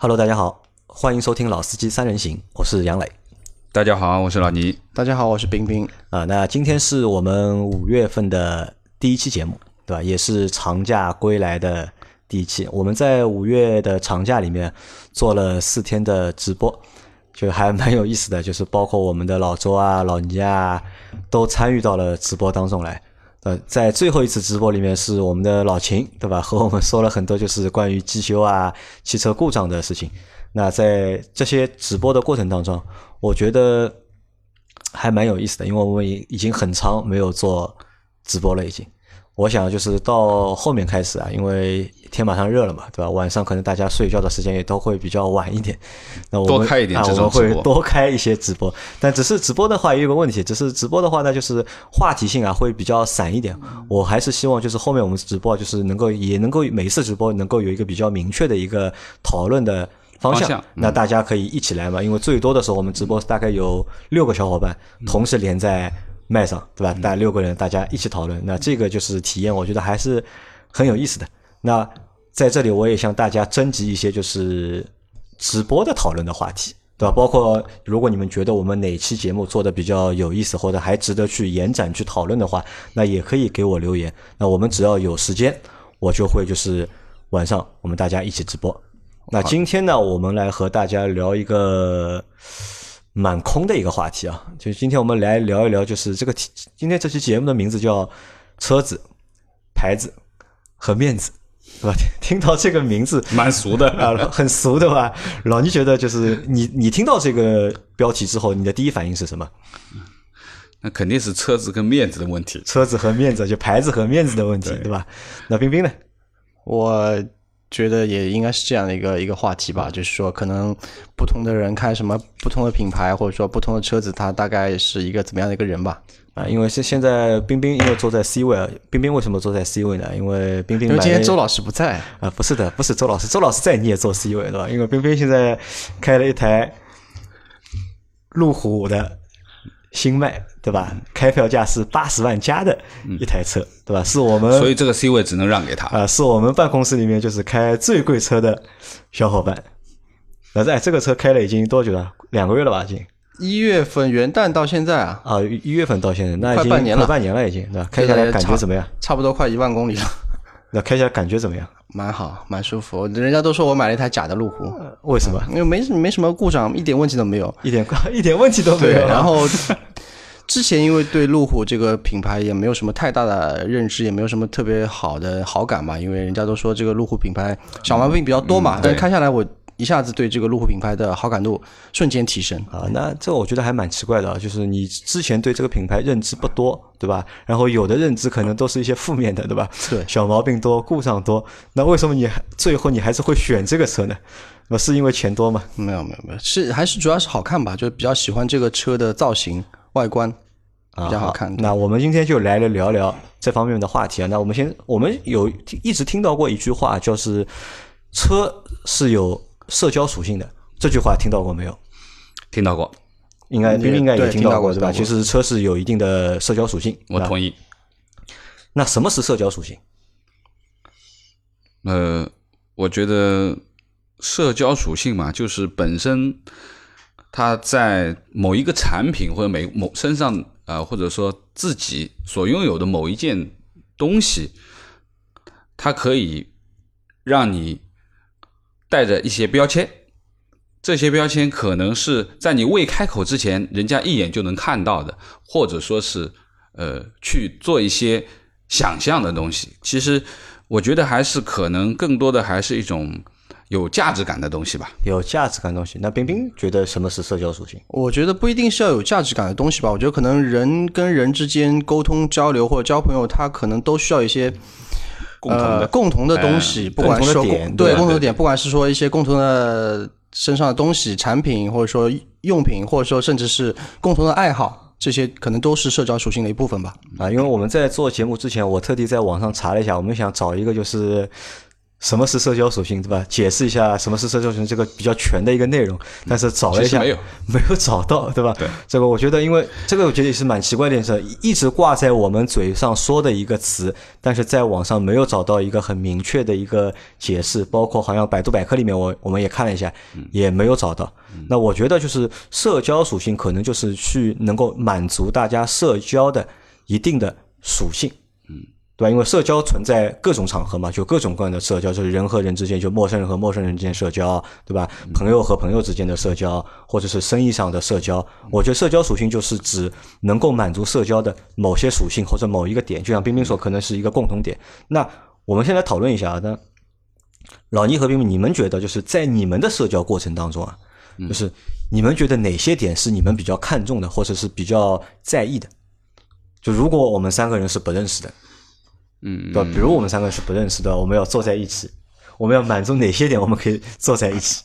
Hello，大家好，欢迎收听《老司机三人行》，我是杨磊。大家好，我是老倪。大家好，我是冰冰。啊，那今天是我们五月份的第一期节目，对吧？也是长假归来的第一期。我们在五月的长假里面做了四天的直播，就还蛮有意思的，就是包括我们的老周啊、老倪啊，都参与到了直播当中来。呃，在最后一次直播里面，是我们的老秦，对吧？和我们说了很多就是关于机修啊、汽车故障的事情。那在这些直播的过程当中，我觉得还蛮有意思的，因为我们已已经很长没有做直播了，已经。我想就是到后面开始啊，因为天马上热了嘛，对吧？晚上可能大家睡觉的时间也都会比较晚一点。那我们多开一点啊，我们会多开一些直播。但只是直播的话也有个问题，只是直播的话呢，就是话题性啊会比较散一点。我还是希望就是后面我们直播就是能够也能够每一次直播能够有一个比较明确的一个讨论的。方向，方向那大家可以一起来嘛？因为最多的时候，我们直播大概有六个小伙伴同时连在麦上，对吧？带六个人，大家一起讨论，那这个就是体验，我觉得还是很有意思的。那在这里，我也向大家征集一些就是直播的讨论的话题，对吧？包括如果你们觉得我们哪期节目做的比较有意思，或者还值得去延展去讨论的话，那也可以给我留言。那我们只要有时间，我就会就是晚上我们大家一起直播。那今天呢，我们来和大家聊一个蛮空的一个话题啊，就是今天我们来聊一聊，就是这个题今天这期节目的名字叫“车子、牌子和面子”，对吧？听到这个名字蛮俗的 啊，很俗的吧？老倪觉得就是你你听到这个标题之后，你的第一反应是什么？那肯定是车子跟面子的问题。车子和面子，就牌子和面子的问题，对吧？那冰冰呢？我觉得也应该是这样的一个一个话题吧，就是说，可能不同的人开什么不同的品牌，或者说不同的车子，他大概是一个怎么样的一个人吧。啊，因为现现在冰冰因为坐在 C 位，啊，冰冰为什么坐在 C 位呢？因为冰冰因为今天周老师不在，啊，不是的，不是周老师，周老师在你也坐 C 位对吧？因为冰冰现在开了一台路虎的新迈，对吧？开票价是八十万加的一台车，对吧？是我们所以这个 C 位只能让给他。啊、是我们办公室里面就是开最贵车的小伙伴。那在这个车开了已经多久了？两个月了吧，已经一月份元旦到现在啊，啊，一月份到现在，那已经快半年了快半年了，已经对吧？开下来感觉怎么样？差不多快一万公里了，那开起来感觉怎么样？蛮好，蛮舒服。人家都说我买了一台假的路虎，为什么？因为没没什么故障，一点问题都没有。一点 一点问题都没，有。然后 之前因为对路虎这个品牌也没有什么太大的认知，也没有什么特别好的好感嘛，因为人家都说这个路虎品牌小毛病比较多嘛。但是开下来，我一下子对这个路虎品牌的好感度瞬间提升。啊，那这我觉得还蛮奇怪的啊，就是你之前对这个品牌认知不多，对吧？然后有的认知可能都是一些负面的，对吧？对小毛病多，故障多，那为什么你最后你还是会选这个车呢？那是因为钱多吗？没有没有没有，是还是主要是好看吧，就是比较喜欢这个车的造型外观，比较好看。那我们今天就来聊聊这方面的话题啊。那我们先，我们有一直听到过一句话，就是车是有社交属性的。这句话听到过没有？听到过，应该应该也听到过是吧其实车是有一定的社交属性。我同意。那什么是社交属性？呃，我觉得社交属性嘛，就是本身它在某一个产品或者每某身上啊、呃或者说自己所拥有的某一件东西，它可以让你带着一些标签。这些标签可能是在你未开口之前，人家一眼就能看到的，或者说是呃去做一些想象的东西。其实我觉得还是可能更多的还是一种有价值感的东西吧。有价值感的东西。那冰冰觉得什么是社交属性？我觉得不一定是要有价值感的东西吧，我觉得可能人跟人之间沟通交流或者交朋友，他可能都需要一些共同的呃、共同的东西，不管是说共同的点对对共同的点，不管是说一些共同的身上的东西、产品，或者说用品，或者说甚至是共同的爱好，这些可能都是社交属性的一部分吧。啊，因为我们在做节目之前，我特地在网上查了一下，我们想找一个就是什么是社交属性，对吧？解释一下什么是社交属性这个比较全的一个内容，但是找了一下 没有找到，对吧？对，这个我觉得，因为这个我觉得也是蛮奇怪的一件事，一直挂在我们嘴上说的一个词，但是在网上没有找到一个很明确的一个解释，包括好像百度百科里面我我们也看了一下，也没有找到。那我觉得就是社交属性可能就是去能够满足大家社交的一定的属性。对吧？因为社交存在各种场合嘛，就各种各样的社交，就是人和人之间，就陌生人和陌生人之间社交，对吧？朋友和朋友之间的社交，或者是生意上的社交。我觉得社交属性就是指能够满足社交的某些属性或者某一个点，就像冰冰说，可能是一个共同点。那我们现在讨论一下啊，那老倪和冰冰，你们觉得就是在你们的社交过程当中啊，就是你们觉得哪些点是你们比较看重的，或者是比较在意的？就如果我们三个人是不认识的。嗯，对吧？比如我们三个是不认识的，我们要坐在一起，我们要满足哪些点，我们可以坐在一起？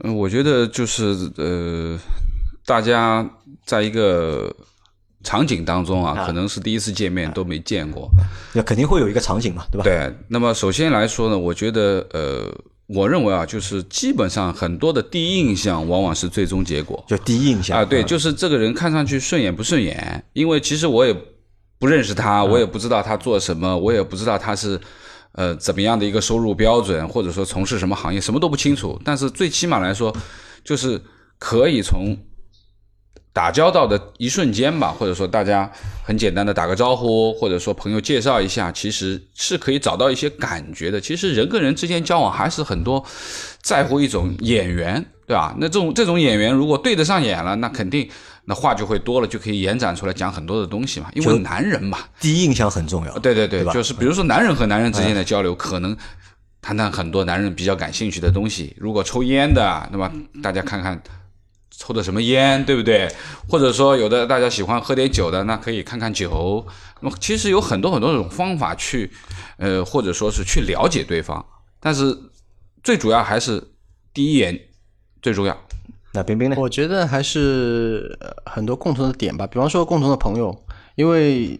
嗯，我觉得就是呃，大家在一个场景当中啊，可能是第一次见面都没见过，那肯定会有一个场景嘛，对吧？对。那么首先来说呢，我觉得呃，我认为啊，就是基本上很多的第一印象往往是最终结果就第一印象啊，对，就是这个人看上去顺眼不顺眼，因为其实我也不认识他，我也不知道他做什么，我也不知道他是。呃，怎么样的一个收入标准，或者说从事什么行业，什么都不清楚。但是最起码来说，就是可以从打交道的一瞬间吧，或者说大家很简单的打个招呼，或者说朋友介绍一下，其实是可以找到一些感觉的。其实人跟人之间交往还是很多在乎一种眼缘，对吧？那这种这种眼缘如果对得上眼了，那肯定那话就会多了，就可以延展出来讲很多的东西嘛。因为男人嘛，第一印象很重要。对对对，吧就是比如说男人和男人之间的交流，可能谈谈很多男人比较感兴趣的东西。如果抽烟的，那么大家看看抽的什么烟，对不对？或者说有的大家喜欢喝点酒的，那可以看看酒。那么其实有很多很多种方法去，呃，或者说是去了解对方。但是最主要还是第一眼最重要。那冰冰呢？我觉得还是呃很多共同的点吧，比方说共同的朋友，因为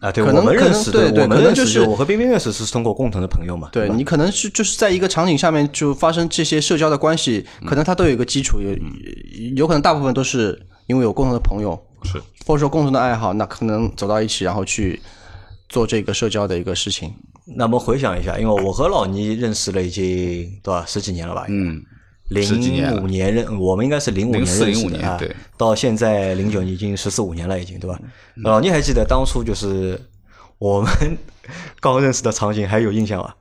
啊，对，可能我们认识的，对对我们认识可能就是我和冰冰认识是通过共同的朋友嘛？吧对你可能是就是在一个场景下面就发生这些社交的关系，可能它都有一个基础，有有可能大部分都是因为有共同的朋友，是或者说共同的爱好，那可能走到一起，然后去做这个社交的一个事情。那么回想一下，因为我和老倪认识了已经多少十几年了吧？嗯，零五年认，我们应该是零五年04认识05的啊，到现在零九年已经十四五年了，已经对吧？老聂还记得当初就是我们刚认识的场景，还有印象吧？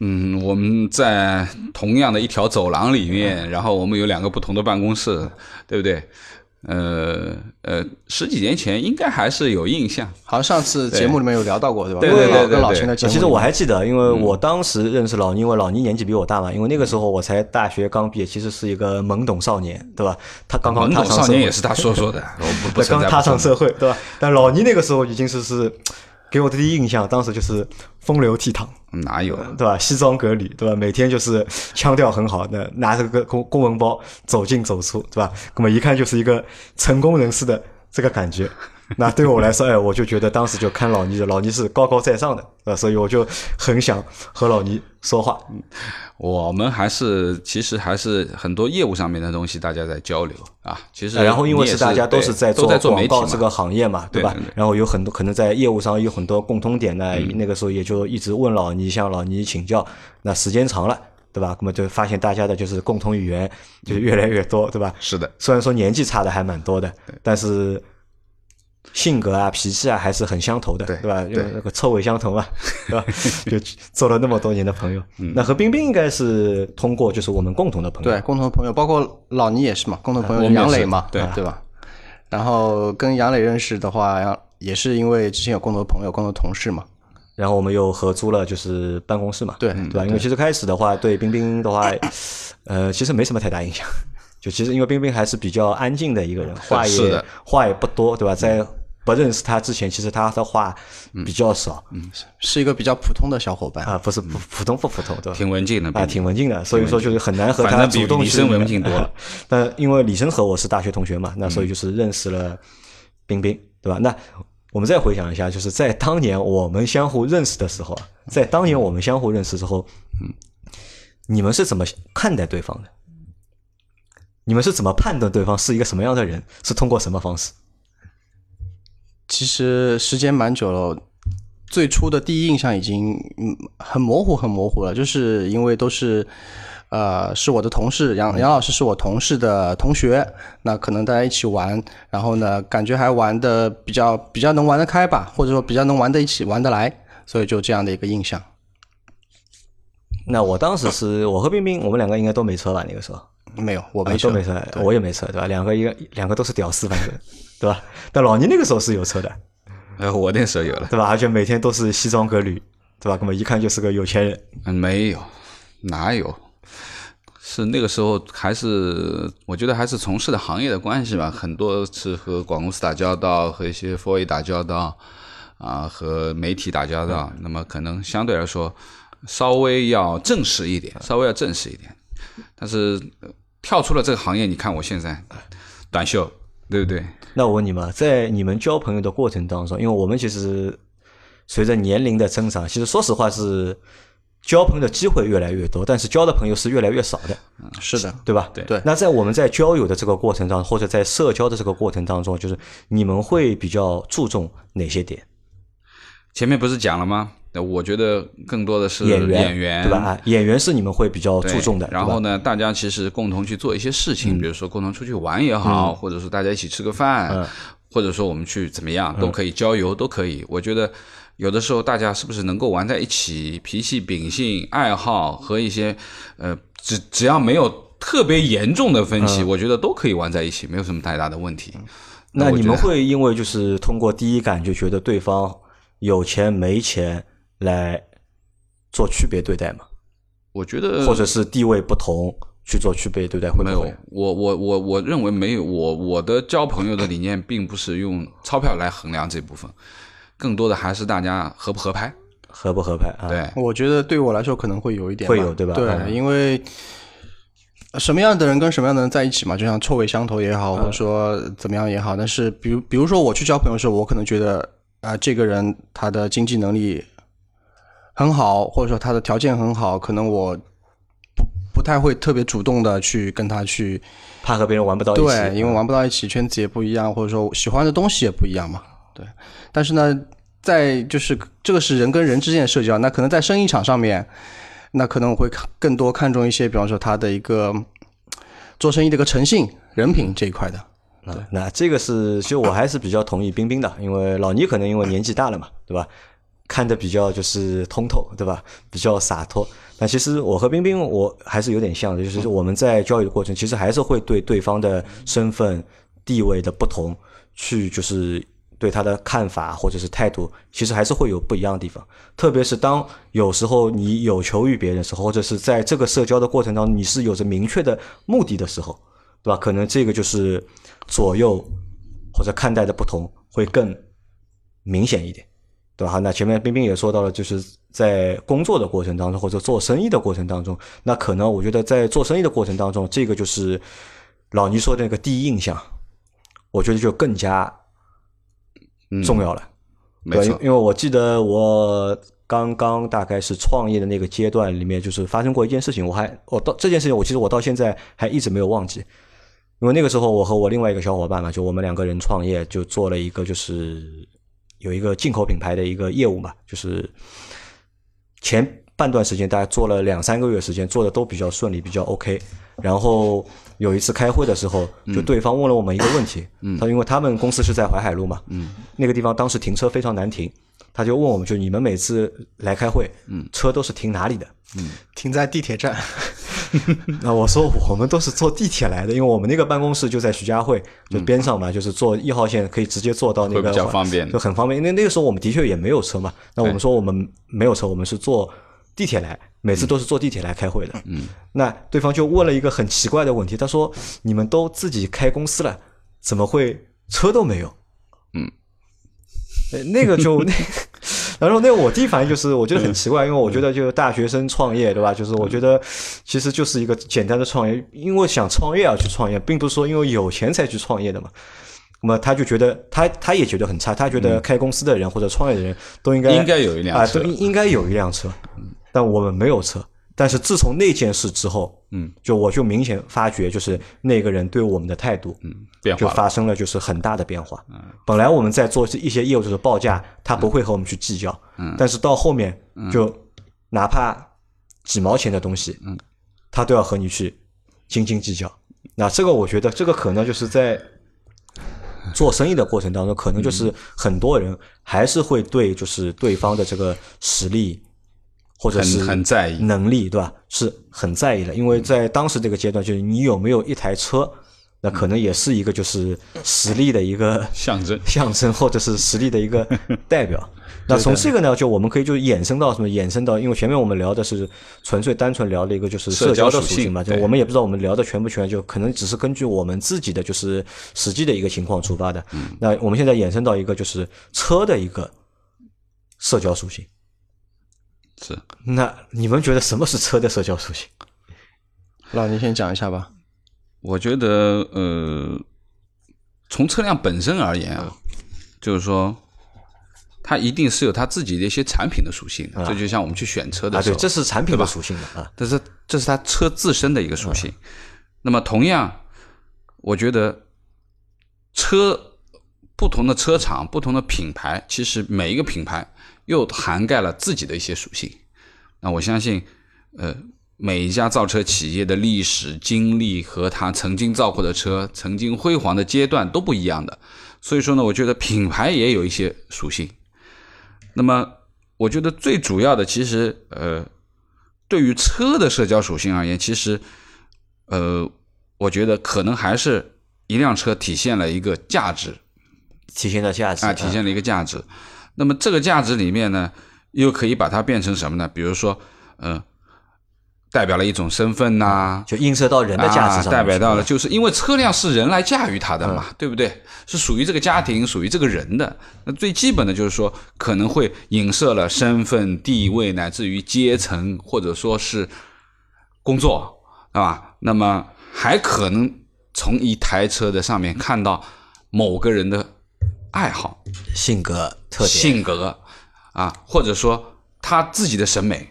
嗯，我们在同样的一条走廊里面，然后我们有两个不同的办公室，对不对？呃呃，十几年前应该还是有印象。好像上次节目里面有聊到过，对吧？对对对对对跟老秦的节目。其实我还记得，因为我当时认识老倪，因为老倪年纪比我大嘛，因为那个时候我才大学刚毕业，其实是一个懵懂少年，对吧？他刚刚懵懂踏上社会少年也是他说说的，我不不 对，存在。刚踏上社会，对吧？但老倪那个时候已经是是给我的第一印象，当时就是风流倜傥，哪有？对吧？西装革履，对吧？每天就是腔调很好，那拿着个公公文包走进走出，对吧？那么一看就是一个成功人士的这个感觉。那对我来说，哎，我就觉得当时就看老倪，老倪是高高在上的，呃，所以我就很想和老倪说话。我们还是其实还是很多业务上面的东西，大家在交流啊。其实呃然后因为是大家都是在做广告这个行业嘛，对对对？然后有很多可能在业务上有很多共通点呢，嗯那个时候也就一直问老倪，向老倪请教。那时间长了，对吧？那么就发现大家的就是共同语言就是越来越多，对吧？是的，虽然说年纪差的还蛮多的，但是性格啊、脾气啊还是很相投的，对对吧？对就那个臭味相投嘛，对吧？就做了那么多年的朋友。嗯那和冰冰应该是通过就是我们共同的朋友，对共同的朋友，包括老倪也是嘛，共同朋友杨磊嘛，对对吧？然后跟杨磊认识的话，也是因为之前有共同的朋友、共同的同事嘛。然后我们又合租了，就是办公室嘛，对对吧？因为其实开始的话，对冰冰的话，呃，其实没什么太大印象。就其实因为冰冰还是比较安静的一个人，话也是话也不多，对吧？在不认识他之前，其实他的话比较少嗯是一个比较普通的小伙伴。啊，不是普普通不普通，对吧？挺文静的啊，挺文静的，所以说就是很难和他主动去李生文静多了。那因为李生和我是大学同学嘛，那所以就是认识了冰冰，对吧？那我们再回想一下，就是在当年我们相互认识的时候，在当年我们相互认识之后，嗯，你们是怎么看待对方的？你们是怎么判断对方是一个什么样的人？是通过什么方式？其实时间蛮久了，最初的第一印象已经嗯很模糊，很模糊了，就是因为都是。呃，是我的同事杨杨老师是我同事的同学，那可能大家一起玩，然后呢，感觉还玩的比较比较能玩得开吧，或者说比较能玩在一起玩得来，所以就这样的一个印象。那我当时是我和冰冰，我们两个应该都没车吧？那个时候没有，我没车，都没车，我也没车，对吧？两个一个两个都是屌丝，反正对吧？但老倪那个时候是有车的，哎，我那时候有了，对吧？而且每天都是西装革履，对吧？那么一看就是个有钱人。嗯，没有，哪有？是那个时候，还是我觉得还是从事的行业的关系吧，很多是和广公司打交道，和一些 f o A 打交道，啊，和媒体打交道，那么可能相对来说稍微要正式一点，稍微要正式一点。但是跳出了这个行业，你看我现在短袖，对不对？那我问你们，在你们交朋友的过程当中，因为我们其实随着年龄的增长，其实说实话是。交朋友的机会越来越多，但是交的朋友是越来越少的。嗯，是的，对吧？对对。那在我们在交友的这个过程当中，或者在社交的这个过程当中，就是你们会比较注重哪些点？前面不是讲了吗？我觉得更多的是演员，演员对吧？演员是你们会比较注重的。然后呢，大家其实共同去做一些事情，比如说共同出去玩也好，或者说大家一起吃个饭，或者说我们去怎么样都可以郊游都可以。我觉得。有的时候大家是不是能够玩在一起？脾气、秉性、爱好和一些呃，只只要没有特别严重的分歧，我觉得都可以玩在一起，没有什么太大的问题。那你们会因为就是通过第一感就觉得对方有钱没钱来做区别对待吗？我觉得，或者是地位不同去做区别对待，会没有？我我我我认为没有。我我的交朋友的理念并不是用钞票来衡量这部分。更多的还是大家合不合拍，合不合拍啊？对，我觉得对我来说可能会有一点，会有对吧？对，因为什么样的人跟什么样的人在一起嘛，就像臭味相投也好，或者说怎么样也好。但是，比如比如说我去交朋友的时候，我可能觉得啊，这个人他的经济能力很好，或者说他的条件很好，可能我不不太会特别主动的去跟他去，怕和别人玩不到一起，对，因为玩不到一起，圈子也不一样，或者说喜欢的东西也不一样嘛。对，但是呢，在就是这个是人跟人之间的社交，那可能在生意场上面，那可能我会看更多看重一些，比方说他的一个做生意的一个诚信、人品这一块的。对，那这个是其实我还是比较同意冰冰的，因为老倪可能因为年纪大了嘛，对吧？看的比较就是通透，对吧？比较洒脱。那其实我和冰冰我还是有点像的，就是我们在交易的过程，其实还是会对对方的身份地位的不同去就是。对他的看法或者是态度，其实还是会有不一样的地方。特别是当有时候你有求于别人的时候，或者是在这个社交的过程当中，你是有着明确的目的的时候，对吧？可能这个就是左右或者看待的不同会更明显一点，对吧？那前面冰冰也说到了，就是在工作的过程当中或者做生意的过程当中，那可能我觉得在做生意的过程当中，这个就是老倪说的那个第一印象，我觉得就更加。重要了，没错，因为我记得我刚刚大概是创业的那个阶段里面，就是发生过一件事情，我还我到这件事情，我其实我到现在还一直没有忘记，因为那个时候我和我另外一个小伙伴嘛，就我们两个人创业，就做了一个就是有一个进口品牌的一个业务嘛，就是前。半段时间，大概做了两三个月时间，做的都比较顺利，比较 OK。然后有一次开会的时候，就对方问了我们一个问题，他因为他们公司是在淮海路嘛，那个地方当时停车非常难停，他就问我们，就你们每次来开会，车都是停哪里的？停在地铁站。那我说我们都是坐地铁来的，因为我们那个办公室就在徐家汇就边上嘛，就是坐一号线可以直接坐到那个，比较方便，就很方便。因为那个时候我们的确也没有车嘛，那我们说我们没有车，我们是坐。地铁来，每次都是坐地铁来开会的。嗯，那对方就问了一个很奇怪的问题，他说：“你们都自己开公司了，怎么会车都没有？”嗯，那个就那，然后那我第一反应就是我觉得很奇怪，因为我觉得就是大学生创业，对吧？就是我觉得其实就是一个简单的创业，因为想创业而去创业，并不是说因为有钱才去创业的嘛。那么他就觉得他他也觉得很差，他觉得开公司的人或者创业的人都应该应该有一辆啊，车应该有一辆车，但我们没有车。但是自从那件事之后，嗯，就我就明显发觉，就是那个人对我们的态度，嗯，变就化了。发生了就是很大的变化。嗯。本来我们在做一些业务就是报价，他不会和我们去计较，嗯。但是到后面就哪怕几毛钱的东西，嗯。他都要和你去斤斤计较。那这个我觉得这个可能就是在做生意的过程当中，可能就是很多人还是会对就是对方的这个实力或者是很在意能力，对吧？是很在意的，因为在当时这个阶段，就是你有没有一台车，那可能也是一个就是实力的一个象征象征，或者是实力的一个 代表。那从这个呢，就我们可以就衍生到什么？衍生到，因为前面我们聊的是纯粹单纯聊了一个就是社社交交属性的属性嘛，就对我们也不知道我们聊的全不全，就可能只是根据我们自己的就是实际的一个情况出发的。那我们现在衍生到一个就是车的一个社交属性。是那你们觉得什么是车的社交属性？老倪先讲一下吧。我觉得呃，从车辆本身而言啊，就是说。它一定是有它自己的一些产品的属性的，这就像我们去选车的啊，时候，对，这是产品吧的属性的啊。这是这是它车自身的一个属性。那么同样，我觉得车不同的车厂、不同的品牌，其实每一个品牌又涵盖了自己的一些属性。那我相信，呃，每一家造车企业的历史经历和它曾经造过的车、曾经辉煌的阶段都不一样的。所以说呢，我觉得品牌也有一些属性。那么，我觉得最主要的，其实呃，对于车的社交属性而言，其实呃，我觉得可能还是一辆车体现了一个价值体现了价值啊，体现了一个价值。那么这个价值里面呢，又可以把它变成什么呢？比如说，呃，代表了一种身份呐、就映射到人的价值上、啊，代表到了，就是因为车辆是人来驾驭它的嘛，嗯对不对？是属于这个家庭、属于这个人的。那最基本的就是说，可能会影射了身份、地位，乃至于阶层，或者说是工作，啊吧？那么还可能从一台车的上面看到某个人的爱好、性格性格啊，或者说他自己的审美，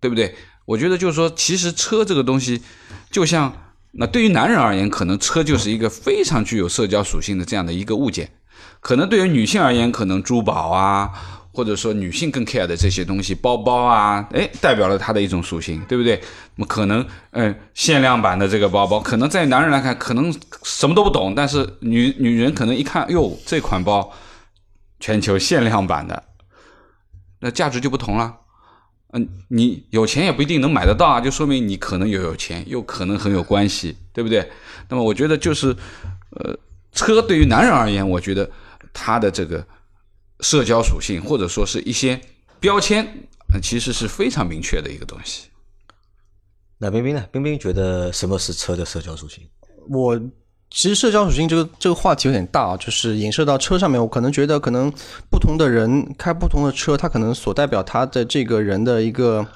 对不对？我觉得就是说，其实车这个东西，就像那对于男人而言，可能车就是一个非常具有社交属性的这样的一个物件；可能对于女性而言，可能珠宝啊，或者说女性更 care 的这些东西，包包啊，哎，代表了它的一种属性，对不对？那么可能，嗯、限量版的这个包包，可能在男人来看，可能什么都不懂，但是女女人可能一看，哟，这款包全球限量版的，那价值就不同了。嗯，你有钱也不一定能买得到啊，就说明你可能又有钱，又可能很有关系，对不对？那么我觉得就是，呃，车对于男人而言，我觉得它的这个社交属性或者说是一些标签，呃其实是非常明确的一个东西。那冰冰呢？冰冰觉得什么是车的社交属性？我其实社交属性这个这个话题有点大啊，就是影射到车上面，我可能觉得可能不同的人开不同的车，他可能所代表他的这个人的一个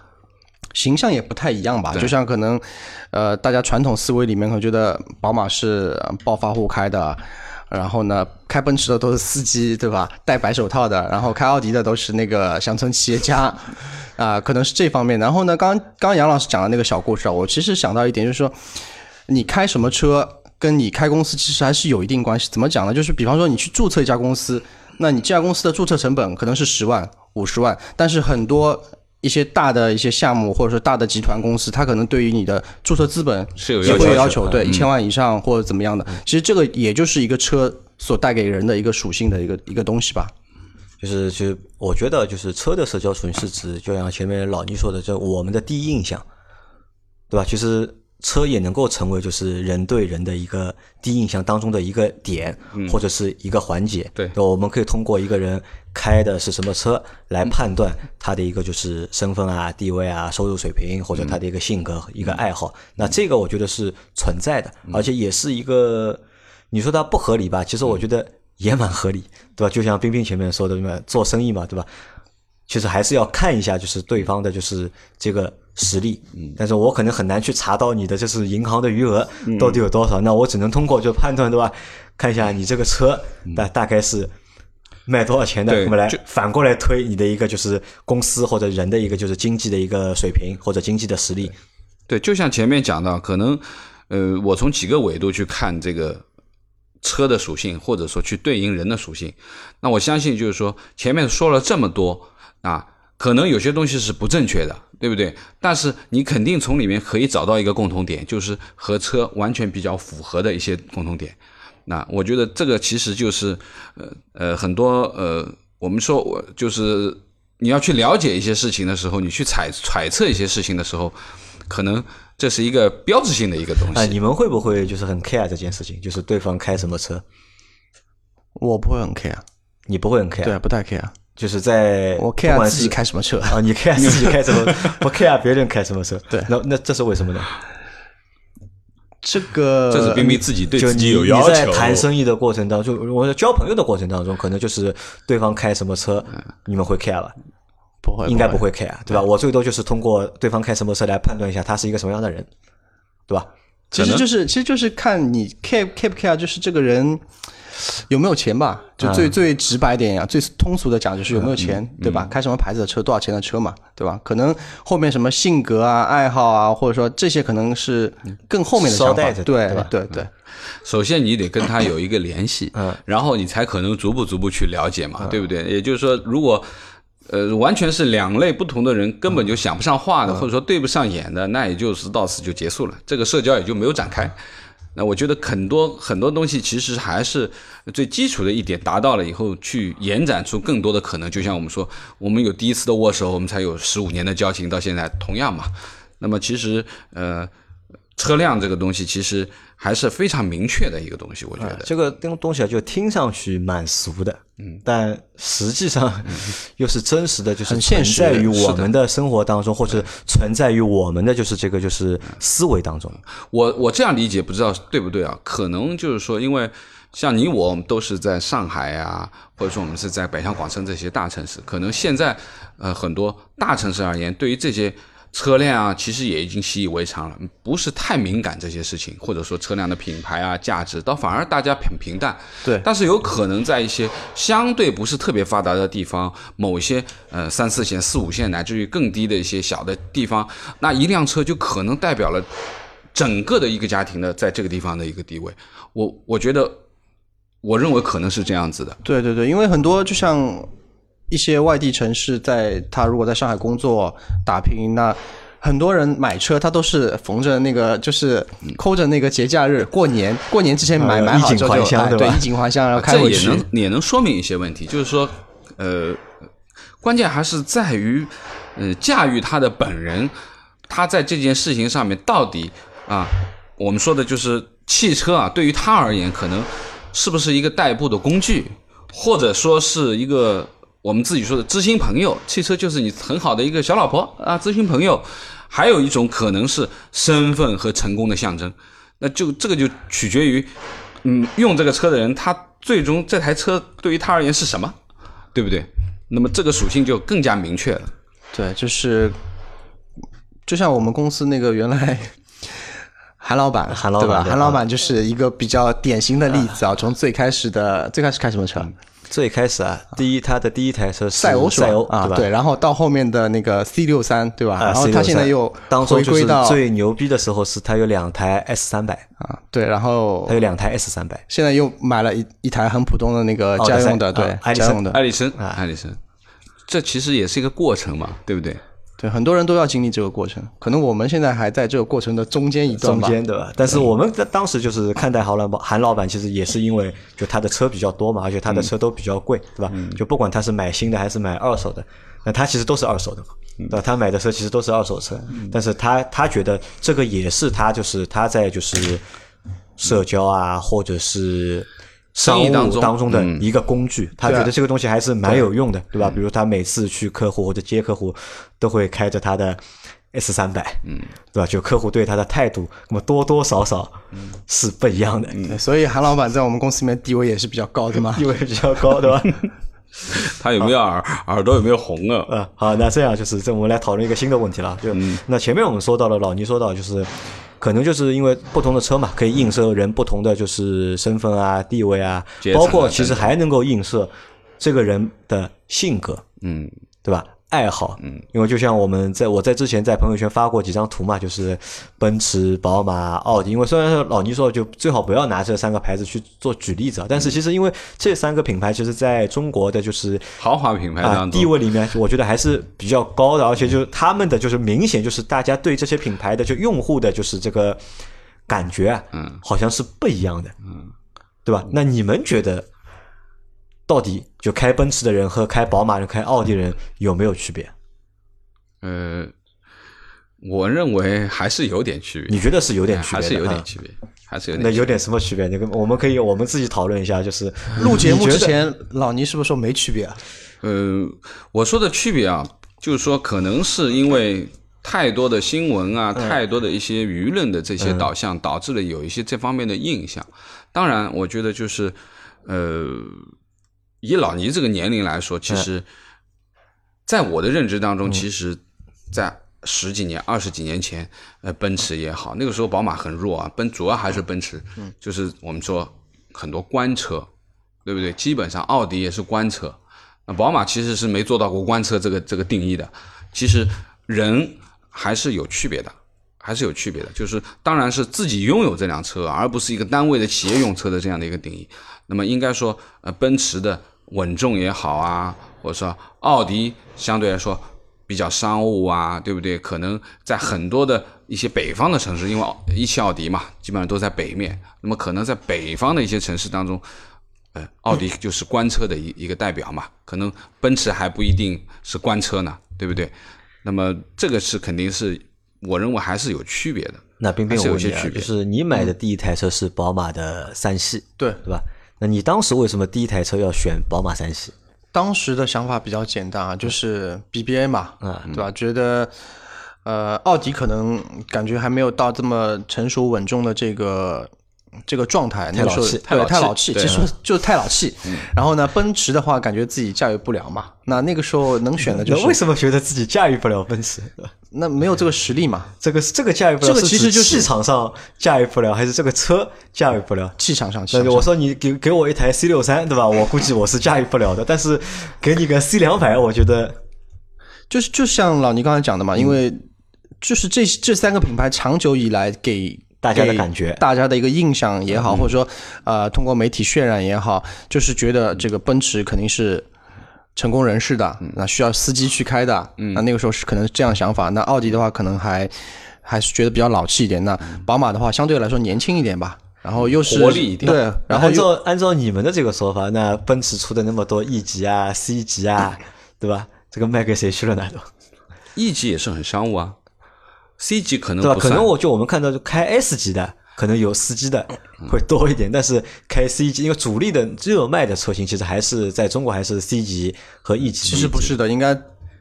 形象也不太一样吧。就像可能呃，大家传统思维里面可能觉得宝马是呃暴发户开的。然后呢，开奔驰的都是司机，对吧？戴白手套的，然后开奥迪的都是那个乡村企业家，啊、可能是这方面。然后呢，刚刚刚杨老师讲的那个小故事啊，我其实想到一点，就是说，你开什么车跟你开公司其实还是有一定关系。怎么讲呢？就是比方说你去注册一家公司，那你这家公司的注册成本可能是十万、五十万，但是很多一些大的一些项目或者说大的集团公司，它可能对于你的注册资本也是有要求的会有要求，对，嗯一千万以上或者怎么样的。其实这个也就是一个车所带给人的一个属性的一个一个东西吧。就是，其实我觉得，就是车的社交属性是指，就像前面老倪说的，就我们的第一印象，对吧？其实车也能够成为就是人对人的一个第一印象当中的一个点，或者是一个环节。对我们可以通过一个人开的是什么车来判断他的一个就是身份啊、地位啊、收入水平，或者他的一个性格、一个爱好。那这个我觉得是存在的，而且也是一个，你说它不合理吧？其实我觉得也蛮合理，对吧？就像冰冰前面说的，对吧？做生意嘛，对吧？其实还是要看一下就是对方的就是这个实力。嗯，但是我可能很难去查到你的就是银行的余额到底有多少，那我只能通过就判断对吧？看一下你这个车大大概是卖多少钱的，我们来就反过来推你的一个就是公司或者人的一个就是经济的一个水平或者经济的实力。对，就像前面讲到，可能呃，我从几个维度去看这个车的属性，或者说去对应人的属性。那我相信就是说，前面说了这么多啊，可能有些东西是不正确的，对不对？但是你肯定从里面可以找到一个共同点，就是和车完全比较符合的一些共同点。那我觉得这个其实就是呃呃很多呃，我们说我就是你要去了解一些事情的时候，你去揣揣测一些事情的时候，可能这是一个标志性的一个东啊、西。你们会不会就是很 care 这件事情？就是对方开什么车，我不会很 care，你不会很 care？对，不太 care，就是在我不 care 自己开什么车。啊，你 care 自己开什么，不 care 别人开什么车。对那那这是为什么呢？这个这是冰冰自己对就你自己有要你在求。谈生意的过程当中，我在交朋友的过程当中，可能就是对方开什么车，你们会 care 吧？不会，应该不会 care，对吧？我最多就是通过对方开什么车来判断一下他是一个什么样的人，对吧？其实就是其实就是看你 care care 不 care，就是这个人有没有钱吧，就最、最直白点呀，最通俗的讲就是有没有钱，对吧？开什么牌子的车，多少钱的车嘛，对吧？可能后面什么性格啊、爱好啊，或者说这些可能是更后面的想法对对吧对对。首先你得跟他有一个联系，嗯，然后你才可能逐步逐步去了解嘛，对不对？也就是说，如果呃完全是两类不同的人，根本就想不上话的，或者说对不上眼的，那也就是到此就结束了，这个社交也就没有展开。那我觉得很多很多东西其实还是最基础的一点达到了以后，去延展出更多的可能。就像我们说，我们有第一次的握手，我们才有十五年的交情，到现在同样嘛。那么其实呃，车辆这个东西其实还是非常明确的一个东西，我觉得。这个东东西啊，就听上去蛮俗的，嗯，但实际上 又是真实的，就是存在于我们的生活当中，或者存在于我们的就是这个就是思维当中。我我这样理解，不知道对不对啊？可能就是说，因为像你我，我们都是在上海啊，或者说我们是在北上广深这些大城市，可能现在呃很多大城市而言，对于这些车辆啊，其实也已经习以为常了，不是太敏感这些事情，或者说车辆的品牌啊、价值，倒反而大家很平淡。对但是有可能在一些相对不是特别发达的地方，某些呃三四线、四五线乃至于更低的一些小的地方，那一辆车就可能代表了整个的一个家庭的在这个地方的一个地位。我我觉得，我认为可能是这样子的。对对对，因为很多就像一些外地城市在，他如果在上海工作打拼，那很多人买车他都是逢着那个就是抠着那个节假日过年，过年之前买、呃买好之后就哎对吧对衣锦还乡，然后开这回去。也能也能说明一些问题，就是说，呃，关键还是在于，呃，驾驭他的本人，他在这件事情上面到底啊，我们说的就是汽车啊，对于他而言，可能是不是一个代步的工具，或者说是一个我们自己说的知心朋友，汽车就是你很好的一个小老婆啊，知心朋友。还有一种可能是身份和成功的象征，那就这个就取决于，嗯，用这个车的人他最终这台车对于他而言是什么，对不对？那么这个属性就更加明确了。对，就是就像我们公司那个原来韩老板，韩老板对韩老板就是一个比较典型的例子啊。从最开始的最开始开什么车？最开始啊，第一他的第一台车是赛欧赛欧啊，对然后到后面的那个 C 六三，对吧？啊然后他现在又当中就是回归到最牛逼的时候是他有两台 S 三百，啊，对，然后他有两台 S 三百，现在又买了一一台很普通的那个家用的，对家用的。艾，力绅，啊。艾力绅，这其实也是一个过程嘛，对不对？对，很多人都要经历这个过程，可能我们现在还在这个过程的中间一段吧。中间对吧？但是我们在当时就是看待韩老板，韩老板其实也是因为就他的车比较多嘛，而且他的车都比较贵，对吧？就不管他是买新的还是买二手的，那他其实都是二手的嘛，对吧？他买的车其实都是二手车，但是他他觉得这个也是他就是他在就是社交啊，或者是。商务生意当中当中的嗯一个工具，他觉得这个东西还是蛮有用的，对吧？比如他每次去客户或者接客户，都会开着他的 S 三百，嗯，对吧？就客户对他的态度，那么多多少少是不一样的，对，所以韩老板在我们公司里面地位也是比较高的嘛。地位比较高，对吧？他有没有耳耳朵有没有红啊？呃，好，那这样就是这我们来讨论一个新的问题了。就、那前面我们说到了，老倪说到就是，可能就是因为不同的车嘛，可以映射人不同的就是身份啊、地位啊包括其实还能够映射这个人的性格，嗯对吧？爱好，嗯，因为就像我们在我在之前在朋友圈发过几张图嘛，就是奔驰、宝马、奥迪。因为虽然说老倪说就最好不要拿这三个牌子去做举例子啊，但是其实因为这三个品牌其实在中国的就是豪华品牌啊地位里面，我觉得还是比较高的，而且就是他们的就是明显就是大家对这些品牌的就用户的就是这个感觉啊，嗯，好像是不一样的，嗯，对吧？那你们觉得到底就开奔驰的人和开宝马人、开奥迪人有没有区别？呃，我认为还是有点区别，你觉得是有点区别？还是有点啊区别，还是有点。那有点什么区别？那个我们可以我们自己讨论一下，就是录节目之前，老倪是不是说没区别啊？呃，我说的区别啊，就是说可能是因为太多的新闻啊，嗯太多的一些舆论的这些导向，导致了有一些这方面的印象。当然，我觉得就是呃，以老倪这个年龄来说，其嗯实在我的认知当中，其实，在十几年、二十几年前，呃，奔驰也好，那个时候宝马很弱啊，奔主要还是奔驰，就是我们说很多官车，对不对？基本上奥迪也是官车，那宝马其实是没做到过官车这个这个定义的。其实人还是有区别的，还是有区别的。就是当然是自己拥有这辆车，而不是一个单位的企业用车的这样的一个定义。那么应该说，呃，奔驰的稳重也好啊，或者说奥迪相对来说比较商务啊，对不对？可能在很多的一些北方的城市，因为奥一汽奥迪嘛，基本上都在北面，那么可能在北方的一些城市当中，呃，奥迪就是官车的一一个代表嘛，可能奔驰还不一定是官车呢，对不对？那么这个是肯定是我认为还是有区别的。那冰冰，还是我问你啊，有些区别就是你买的第一台车是宝马的三系，对，对吧？那你当时为什么第一台车要选宝马三系？当时的想法比较简单啊，就是 BBA 嘛，嗯对吧？觉得呃，奥迪可能感觉还没有到这么成熟稳重的这个这个状态，那个时候老气对太老气太老气，其实 就是太老气。然后呢，奔驰的话，感觉自己驾驭不了嘛，那那个时候能选的就是为什么觉得自己驾驭不了奔驰？那没有这个实力嘛，这个是这个驾驭不了，这个其实就是气场上驾驭不了，还是这个车驾驭不了？气场上，气那场上我说你给给我一台 C 六三，对吧？我估计我是驾驭不了的。但是给你个 C 两百，我觉得就是就像老倪刚才讲的嘛，因为就是这这三个品牌长久以来给大家的感觉大家的一个印象也好，或者说呃通过媒体渲染也好，就是觉得这个奔驰肯定是成功人士的，那需要司机去开的，那那个时候是可能是这样想法。那奥迪的话，可能还还是觉得比较老气一点。那宝马的话，相对来说年轻一点吧，然后又是活力一点对，然后按照按照你们的这个说法，那奔驰出的那么多 E 级啊、C 级啊，对吧？这个卖给谁去了呢？都 E 级也是很商务啊，C 级可能对吧？不可能我就我们看到就开 S 级的，可能有司机的会多一点，但是开 C 级，因为主力的热卖的车型其实还是在中国还是 C 级和 E 级。其实不是的，应该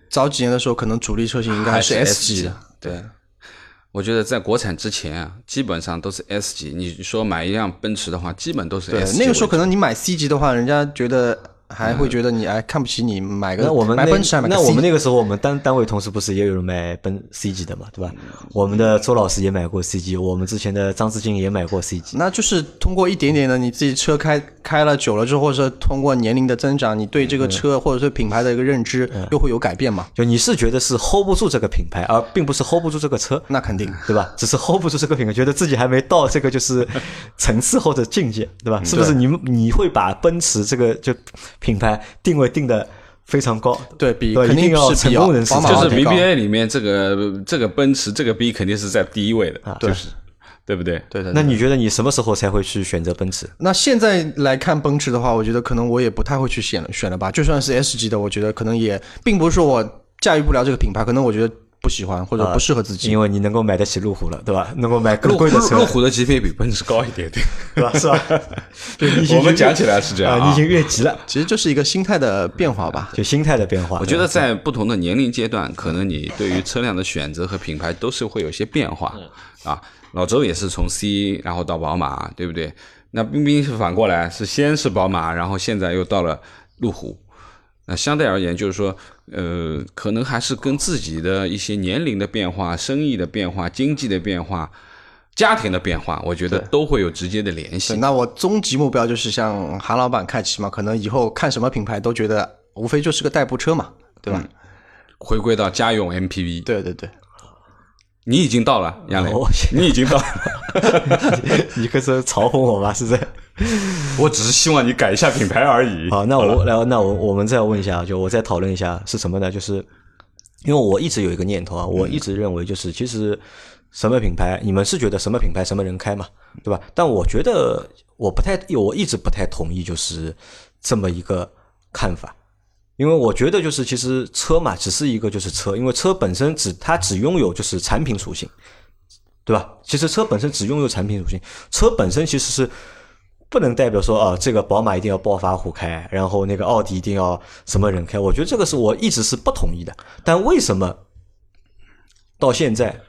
早几年的时候，可能主力车型应该还是是 S 级。对，我觉得在国产之前啊，基本上都是 S 级。你说买一辆奔驰的话，基本都是对 S，级那个时候可能你买 C 级的话，人家觉得还会觉得你哎看不起你，买个那我们那买奔驰还买那我们那个时候，我们单单位同事不是也有人买奔 C 级的嘛，对吧？我们的周老师也买过 C 级，我们之前的张志金也买过 C 级。那就是通过一点点的你自己车开开了久了之后，或者说通过年龄的增长，你对这个车或者说品牌的一个认知又会有改变嘛？就你是觉得是 hold 不住这个品牌，而并不是 hold 不住这个车，那肯定。对吧？只是 hold 不住这个品牌，觉得自己还没到这个就是层次或者境界，对吧？是不是你们你会把奔驰这个就品牌定位定的非常高？对比对肯定要成功人士宝马就是 BBA 里面这个这个奔驰这个 B 肯定是在第一位的，啊就是对不对？对的。那你觉得你什么时候才会去选择奔驰？那现在来看奔驰的话，我觉得可能我也不太会去选了选了吧。就算是 S 级的，我觉得可能也并不是说我驾驭不了这个品牌，可能我觉得不喜欢或者不适合自己。因为你能够买得起路虎了，对吧？能够买更路贵的车路，虎的级别比奔驰高一点点，对吧？是吧？对，你已经我们讲起来是这样你已经越级了，其实就是一个心态的变化吧。就心态的变化。我觉得在不同的年龄阶段，可能你对于车辆的选择和品牌都是会有些变化啊。老周也是从 C 然后到宝马，对不对？那冰冰是反过来，是先是宝马，然后现在又到了路虎。那相对而言，就是说，呃，可能还是跟自己的一些年龄的变化、生意的变化、经济的变化、家庭的变化，我觉得都会有直接的联系。那我终极目标就是像韩老板看齐嘛，可能以后看什么品牌都觉得无非就是个代步车嘛，对吧？回归到家用 MPV。对对对。你已经到了，杨磊，你已经到了，你可是嘲讽我吗？是在？我只是希望你改一下品牌而已。好，那我，然后那我我们再问一下，就我再讨论一下是什么呢？就是因为我一直有一个念头啊，我一直认为就是其实什么品牌，你们是觉得什么品牌什么人开嘛，对吧？但我觉得我不太，我一直不太同意就是这么一个看法。因为我觉得，就是其实车嘛，只是一个就是车，因为车本身只它只拥有就是产品属性，对吧？其实车本身只拥有产品属性，车本身其实是不能代表说啊，这个宝马一定要暴发户开，然后那个奥迪一定要什么人开。我觉得这个是我一直是不同意的。但为什么到现在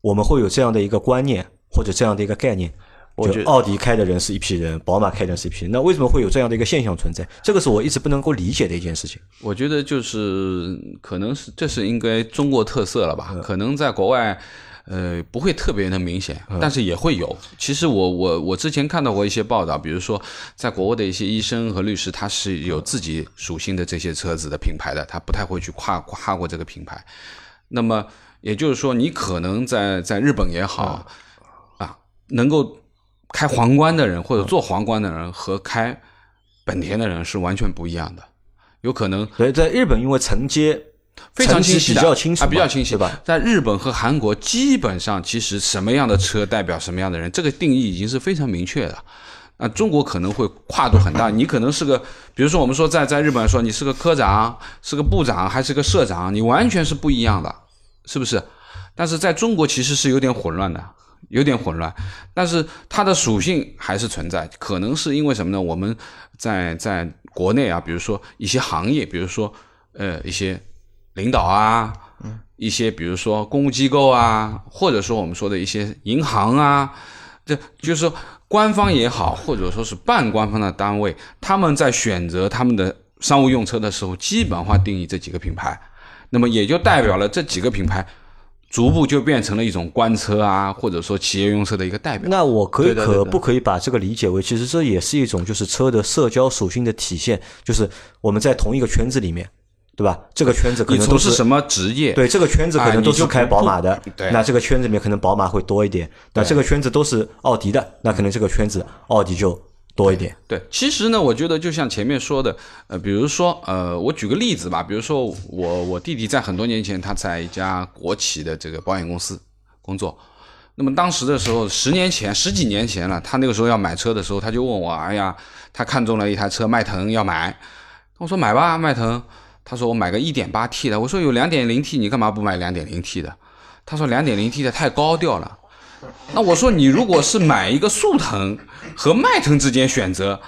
我们会有这样的一个观念或者这样的一个概念？我觉得奥迪开的人是一批人，宝马开的人是一批人，那为什么会有这样的一个现象存在？这个是我一直不能够理解的一件事情。我觉得就是可能是这是应该中国特色了吧？可能在国外，呃，不会特别的明显，但是也会有。其实我我我之前看到过一些报道，比如说在国外的一些医生和律师，他是有自己属性的这些车子的品牌的，他不太会去跨跨过这个品牌。那么也就是说，你可能在在日本也好啊，能够。开皇冠的人或者做皇冠的人和开本田的人是完全不一样的，有可能。所以在日本，因为承接非常清晰，比较清楚，比较清晰吧。在日本和韩国，基本上其实什么样的车代表什么样的人，这个定义已经是非常明确的。啊，中国可能会跨度很大，你可能是个，比如说我们说在在日本说你是个科长，是个部长，还是个社长，你完全是不一样的，是不是？但是在中国其实是有点混乱的。有点混乱，但是它的属性还是存在。可能是因为什么呢？我们在在国内啊，比如说一些行业，比如说呃一些领导啊，一些比如说公务机构啊，或者说我们说的一些银行啊，这就是官方也好，或者说是半官方的单位，他们在选择他们的商务用车的时候，基本化定义这几个品牌，那么也就代表了这几个品牌。逐步就变成了一种官车啊，或者说企业用车的一个代表。那我可以可不可以把这个理解为，其实这也是一种就是车的社交属性的体现，就是我们在同一个圈子里面，对吧？这个圈子可能都是什么职业？对，这个圈子可能都是开宝马的，那这个圈子里面可能宝马会多一点。那这个圈子都是奥迪的，那可能这个圈子奥迪就。多一点，对，其实呢，我觉得就像前面说的，呃，比如说，呃，我举个例子吧，比如说我我弟弟在很多年前，他在一家国企的这个保险公司工作，那么当时的时候，十年前十几年前了，他那个时候要买车的时候，他就问我，哎呀，他看中了一台车，迈腾要买，我说买吧，迈腾，他说我买个一点八 T 的，我说有两点零 T，你干嘛不买两点零 T 的？他说两点零 T 的太高调了。那我说你如果是买一个速腾和迈腾之间选择，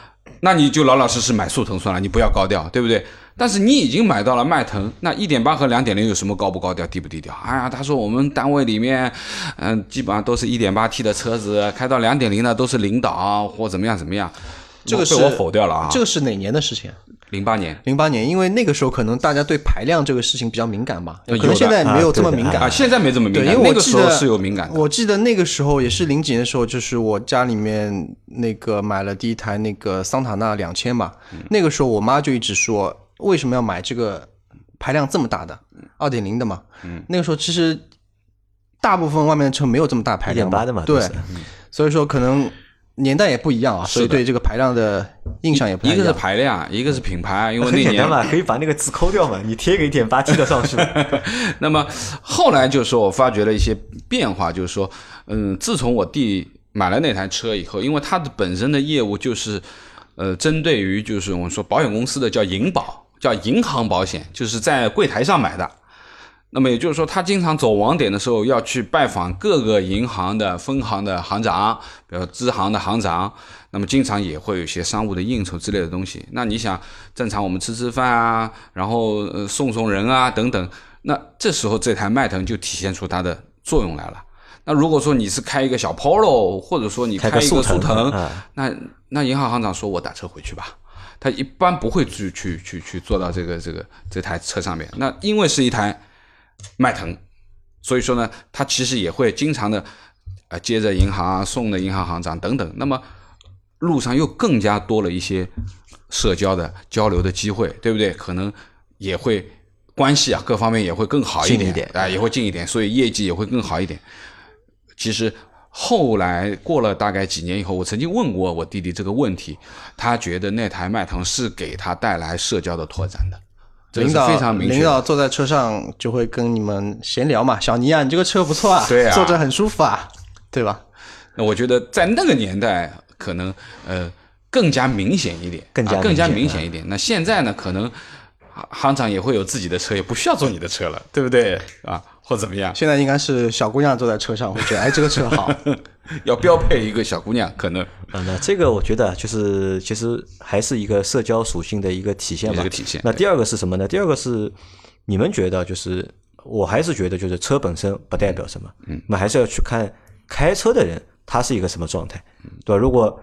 那你就老老实实买速腾算了，你不要高调，对不对？但是你已经买到了迈腾，那一点八和两点零有什么高不高调、低不低调？哎呀，他说我们单位里面，嗯，基本上都是一点八 T 的车子，开到两点零的都是领导或怎么样怎么样，这个是我否掉了啊。这个是哪年的事情？零八年，零八年，因为那个时候可能大家对排量这个事情比较敏感吧，可能现在没有这么敏感啊。现在没这么敏感，因为那个时候是有敏感。我记得那个时候也是零几年的时候，就是我家里面那个买了第一台那个桑塔纳两千嘛，那个时候我妈就一直说为什么要买这个排量这么大的二点零的嘛。那个时候其实大部分外面的车没有这么大排量的嘛，对，所以说可能。年代也不一样啊，所以对这个排量的印象也不一样。一个是排量，一个是品牌，因为那 年嘛，可以把那个字抠掉嘛，你贴个一点八 T 的上去。那么后来就是说我发觉了一些变化，就是说，嗯，自从我弟买了那台车以后，因为他的本身的业务就是，呃，针对于就是我们说保险公司的叫银保，叫银行保险，就是在柜台上买的。那么也就是说，他经常走网点的时候，要去拜访各个银行的分行的行长，比如支行的行长。那么经常也会有一些商务的应酬之类的东西。那你想，正常我们吃吃饭啊，然后呃送送人啊等等，那这时候这台迈腾就体现出它的作用来了。那如果说你是开一个小 Polo，或者说你开一个速腾，那那银行行长说我打车回去吧。他一般不会去去去去坐到这个这个这台车上面。那因为是一台迈腾，所以说呢，他其实也会经常的啊接着银行啊送的银行行长等等。那么路上又更加多了一些社交的交流的机会，对不对？可能也会关系啊各方面也会更好一点，啊、也会近一点，所以业绩也会更好一点。其实后来过了大概几年以后，我曾经问过我弟弟这个问题，他觉得那台迈腾是给他带来社交的拓展的，领导非常明确。领导坐在车上就会跟你们闲聊嘛，小尼啊，你这个车不错啊，对啊坐着很舒服啊，对吧？那我觉得在那个年代，可能呃更加明显一点，更加啊、更加明显明显一点。那现在呢，可能行行长也会有自己的车，也不需要坐你的车了，对不对啊？或怎么样，现在应该是小姑娘坐在车上，会觉得哎，这个车好，要标配一个小姑娘，可能嗯，那这个我觉得就是其实还是一个社交属性的一个体现吧。一个体现那第二个是什么呢？第二个是你们觉得就是，我还是觉得就是车本身不代表什么，嗯，那还是要去看开车的人他是一个什么状态，对吧？如果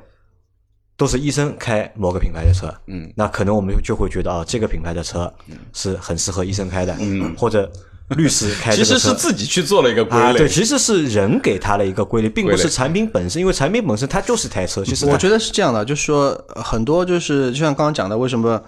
都是医生开某个品牌的车，嗯，那可能我们就会觉得啊，这个品牌的车是很适合医生开的，嗯，或者律师开 的其，实是自己去做了一个归啊，对，其实是人给他的一个规律，并不是产品本身，因为产品本身它就是台车。其实我觉得是这样的，就是说呃很多就是就像刚刚讲的，为什么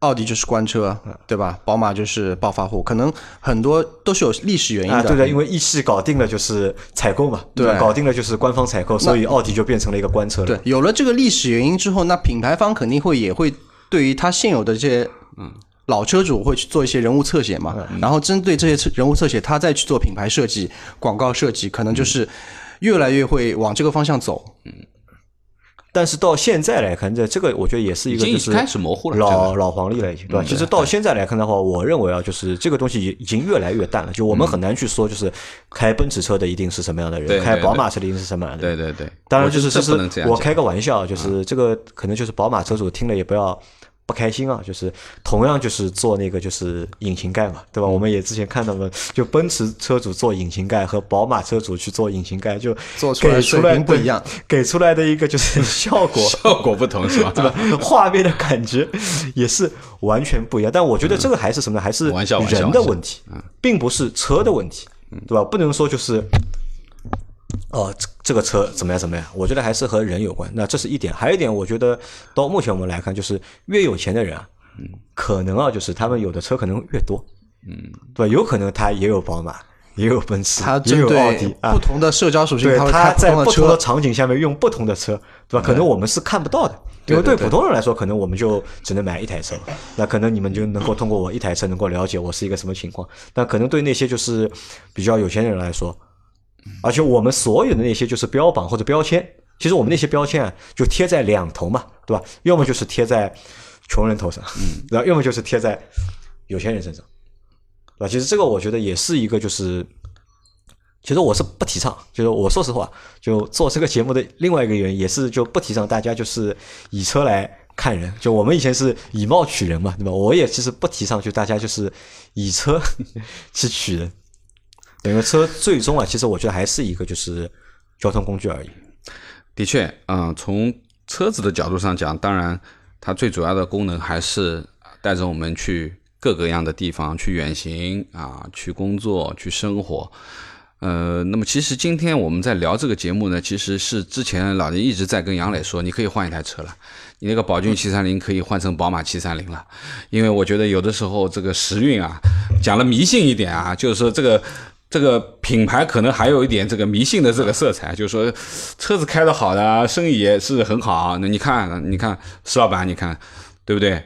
奥迪就是官车，对吧？宝马就是暴发户，可能很多都是有历史原因啊，的。对的，因为一汽搞定了就是采购嘛，对吧搞定了就是官方采购，所以奥迪就变成了一个官车了。对，有了这个历史原因之后，那品牌方肯定会也会对于它现有的这些嗯老车主会去做一些人物侧写嘛，然后针对这些侧人物侧写，他再去做品牌设计、广告设计，可能就是越来越会往这个方向走。但是到现在来看，这这个我觉得也是一个就是开始模糊了老老黄历了，已经对吧？其实到现在来看的话，我认为啊，就是这个东西已经越来越淡了，就我们很难去说，就是开奔驰车的一定是什么样的人，开宝马车的一定是什么样的人。对对对，当然，就是这是我开个玩笑，就是这个可能就是宝马车主听了也不要不开心啊。就是同样就是做那个就是引擎盖嘛，对吧？我们也之前看到了，就奔驰车主做引擎盖和宝马车主去做引擎盖，就做出来给出来水平不一样，给出来的一个就是 效果。效果不同是吧？对吧？画面的感觉也是完全不一样。但我觉得这个还是什么呢？还是人的问题，并不是车的问题，对吧？不能说就是哦，这这个车怎么样怎么样？我觉得还是和人有关。那这是一点，还有一点，我觉得到目前我们来看，就是越有钱的人啊，可能啊，就是他们有的车可能越多，嗯，对吧？有可能他也有宝马，也有奔驰，他也有奥迪啊不，同的社交属性，对，他在不同的车。场景下面用不同的车，对吧？可能我们是看不到的，因为对普通人来说，可能我们就只能买一台车，那可能你们就能够通过我一台车能够了解我是一个什么情况。但可能对那些就是比较有钱的人来说，而且我们所有的那些就是标榜或者标签，其实我们那些标签啊，就贴在两头嘛，对吧？要么就是贴在穷人头上，嗯，然后要么就是贴在有钱人身上，对吧？其实这个我觉得也是一个就是。其实我是不提倡，就是我说实话，就做这个节目的另外一个原因，也是就不提倡大家就是以车来看人。就我们以前是以貌取人嘛，对吧？我也其实不提倡，就大家就是以车 去取人。因为车最终啊，其实我觉得还是一个就是交通工具而已。的确，嗯、从车子的角度上讲，当然它最主要的功能还是带着我们去各个样的地方去远行啊，去工作，去生活。呃，那么其实今天我们在聊这个节目呢，其实是之前老林一直在跟杨磊说，你可以换一台车了，你那个宝骏七三零可以换成宝马七三零了，因为我觉得有的时候这个时运啊，讲了迷信一点啊，就是说这个这个品牌可能还有一点这个迷信的这个色彩，就是说车子开得好的，生意也是很好。那你看，你看石老板，你看对不对？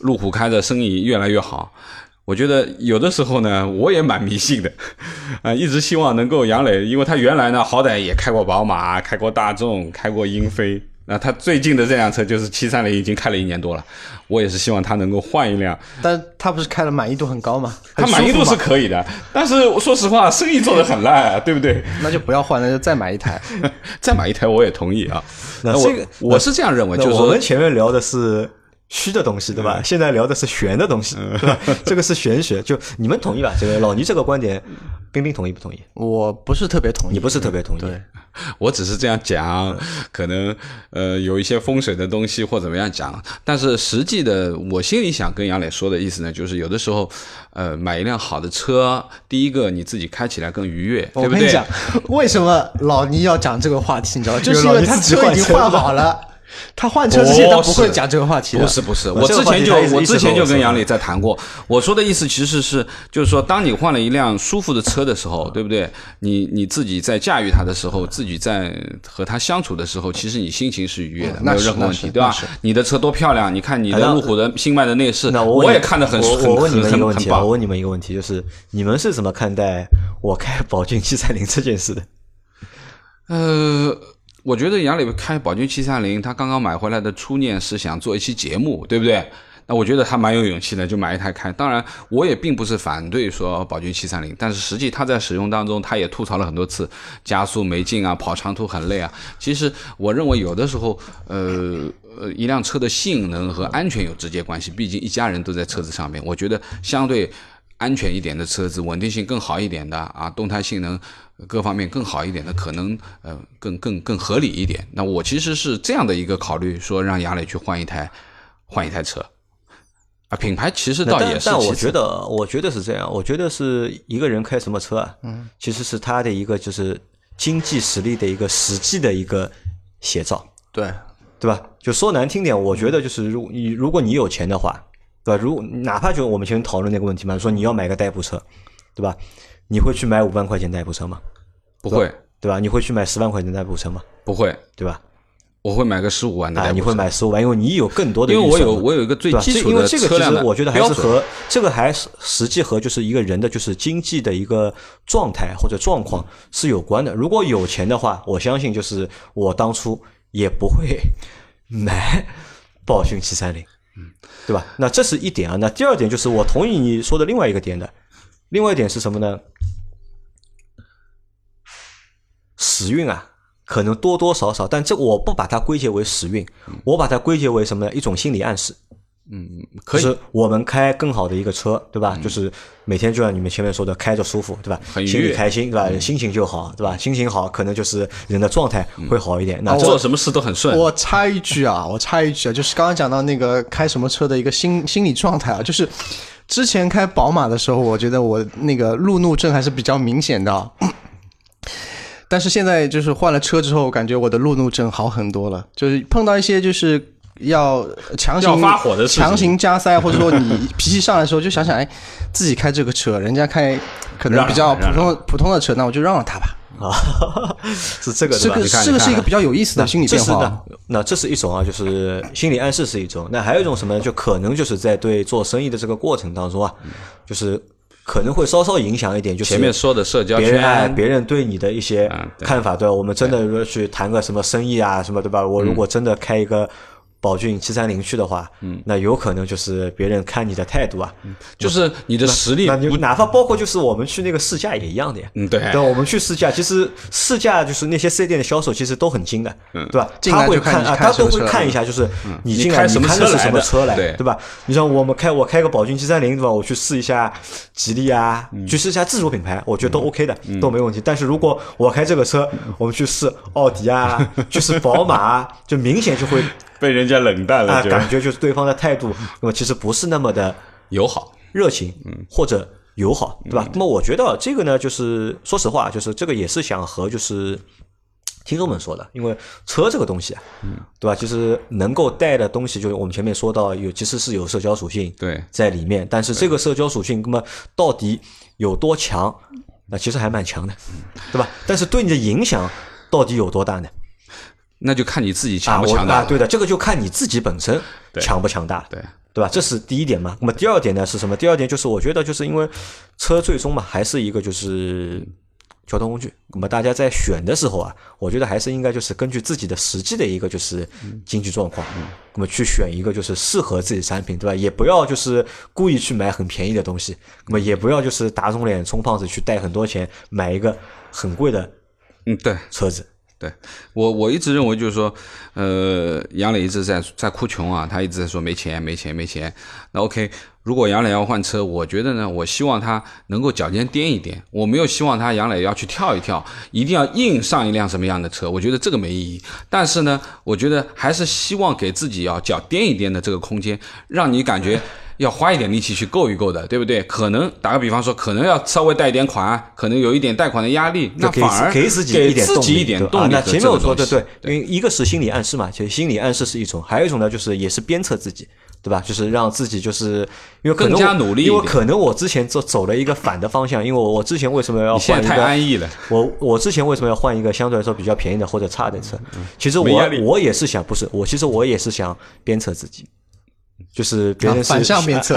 路虎开着生意越来越好。我觉得有的时候呢，我也蛮迷信的，啊、一直希望能够杨磊，因为他原来呢，好歹也开过宝马，开过大众，开过英菲。那他最近的这辆车就是七三零，已经开了一年多了。我也是希望他能够换一辆，但他不是开的满意度很高吗？他满意度是可以的，但是说实话，生意做得很烂啊，对不对？那就不要换，那就再买一台。再买一台我也同意啊。那这个我是这样认为，就是我们前面聊的是虚的东西，对吧？现在聊的是玄的东西，对吧？这个是玄学，就你们同意吧？这个老倪这个观点，冰冰同意不同意？我不是特别同意，你不是特别同意？对，我只是这样讲，可能呃有一些风水的东西或怎么样讲，但是实际的，我心里想跟杨磊说的意思呢，就是有的时候，呃，买一辆好的车，第一个你自己开起来更愉悦，对不对？我跟你讲，为什么老倪要讲这个话题，你知道？就是因为他车已经换好了。他换车之前他不会讲这个话题的，不是不是，我之前就我之前就跟杨磊在谈过，我说的意思其实是就是说，当你换了一辆舒服的车的时候，对不对？你你自己在驾驭它的时候，自己在和它相处的时候，其实你心情是愉悦的，没有任何问题，对吧？你的车多漂亮，你看你的路虎的新迈的内饰，那我也看得很很我问你们一个问题，我问你们一个问题，就是你们是怎么看待我开宝骏七三零这件事的？呃。我觉得杨磊开宝骏七三零，他刚刚买回来的初念是想做一期节目，对不对？那我觉得他蛮有勇气的，就买一台开。当然，我也并不是反对说宝骏七三零，但是实际他在使用当中，他也吐槽了很多次加速没劲啊，跑长途很累啊。其实我认为有的时候，呃呃，一辆车的性能和安全有直接关系，毕竟一家人都在车子上面。我觉得相对安全一点的车子，稳定性更好一点的啊，动态性能。各方面更好一点的，可能呃更更更合理一点。那我其实是这样的一个考虑，说让杨磊去换一台换一台车啊。品牌其实倒也是，但我觉得我觉得是这样，我觉得是一个人开什么车啊，嗯，其实是他的一个就是经济实力的一个实际的一个写照，对对吧？就说难听点，我觉得就是如你如果你有钱的话，对吧？如哪怕就我们前面讨论那个问题嘛，说你要买个代步车，对吧？你会去买五万块钱代步车吗？不会，对吧？你会去买十万块钱代步车吗？不会，对吧？我会买个十五万的代步车。你会买十五万，因为你有更多的。因为我有我有一个最基础的车辆我觉得还是和这个还是实际和就是一个人的就是经济的一个状态或者状况是有关的。如果有钱的话，我相信就是我当初也不会买宝骏七三零，嗯，对吧？那这是一点啊。那第二点就是我同意你说的另外一个点的。另外一点是什么呢？时运啊，可能多多少少，但这我不把它归结为时运，我把它归结为什么呢？一种心理暗示。嗯，可以。我们开更好的一个车，对吧？就是每天就像你们前面说的，开着舒服，对吧？心里开心，对吧？心情就好，对吧？心情好，可能就是人的状态会好一点。那做什么事都很顺。我插一句啊，我插一句啊，就是刚刚讲到那个开什么车的一个心心理状态啊，就是。之前开宝马的时候，我觉得我那个路怒症还是比较明显的，但是现在就是换了车之后，感觉我的路怒症好很多了。就是碰到一些就是要强行发火的强行加塞，或者说你脾气上来的时候，就想想，哎，自己开这个车，人家开可能比较普通普通的车，那我就让让他吧。啊，是这个，这个这个是一个比较有意思的心理变化。那这是一种啊，就是心理暗示是一种。那还有一种什么呢？就可能就是在对做生意的这个过程当中啊，就是可能会稍稍影响一点。就是前面说的社交圈，别人对你的一些看法，对吧？我们真的说去谈个什么生意啊，什么对吧？我如果真的开一个。宝骏七三零去的话，嗯，那有可能就是别人看你的态度啊，就是你的实力。那你哪怕包括就是我们去那个试驾也一样的呀，嗯，对，对，我们去试驾，其实试驾就是那些四 S 店的销售其实都很精的，嗯，对吧？他会看啊，他都会看一下，就是你进来什么车是什么车来，对吧？你像我们开我开个宝骏七三零，对吧？我去试一下吉利啊，去试一下自主品牌，我觉得都 OK 的，都没问题。但是如果我开这个车，我们去试奥迪啊，去试宝马，就明显就会。被人家冷淡了，感觉就是对方的态度，那么其实不是那么的友好、热情，嗯，或者友好，对吧？那么我觉得这个呢，就是说实话，就是这个也是想和就是听众们说的，因为车这个东西啊，嗯，对吧？就是能够带的东西，就是我们前面说到有，其实是有社交属性对在里面，但是这个社交属性，那么到底有多强？那其实还蛮强的，对吧？但是对你的影响到底有多大呢？那就看你自己强不强大，对的，这个就看你自己本身强不强大，对对吧？这是第一点嘛。那么第二点呢是什么？第二点就是我觉得就是因为车最终嘛还是一个就是交通工具。那么大家在选的时候啊，我觉得还是应该就是根据自己的实际的一个就是经济状况，那么去选一个就是适合自己产品，对吧？也不要就是故意去买很便宜的东西，那么也不要就是打肿脸充胖子去带很多钱买一个很贵的嗯对车子。对我我一直认为就是说，呃，杨磊一直在在哭穷啊，他一直在说没钱没钱没钱。那 OK，如果杨磊要换车，我觉得呢，我希望他能够脚尖颠一颠，我没有希望他杨磊要去跳一跳，一定要硬上一辆什么样的车，我觉得这个没意义。但是呢，我觉得还是希望给自己要脚颠一颠的这个空间，让你感觉。要花一点力气去够一够的，对不对？可能打个比方说，可能要稍微贷一点款，可能有一点贷款的压力，那反而给自己一点自己一点动力。那前面我说的对，因为一个是心理暗示嘛，其实心理暗示是一种，还有一种呢，就是也是鞭策自己，对吧？就是让自己就是因为更加努力，因为可能我之前走走了一个反的方向，因为我我之前为什么要换一个？太安逸了。我我之前为什么要换一个相对来说比较便宜的或者差的车？其实我我也是想，不是我其实我也是想鞭策自己。就是别人是反向鞭策，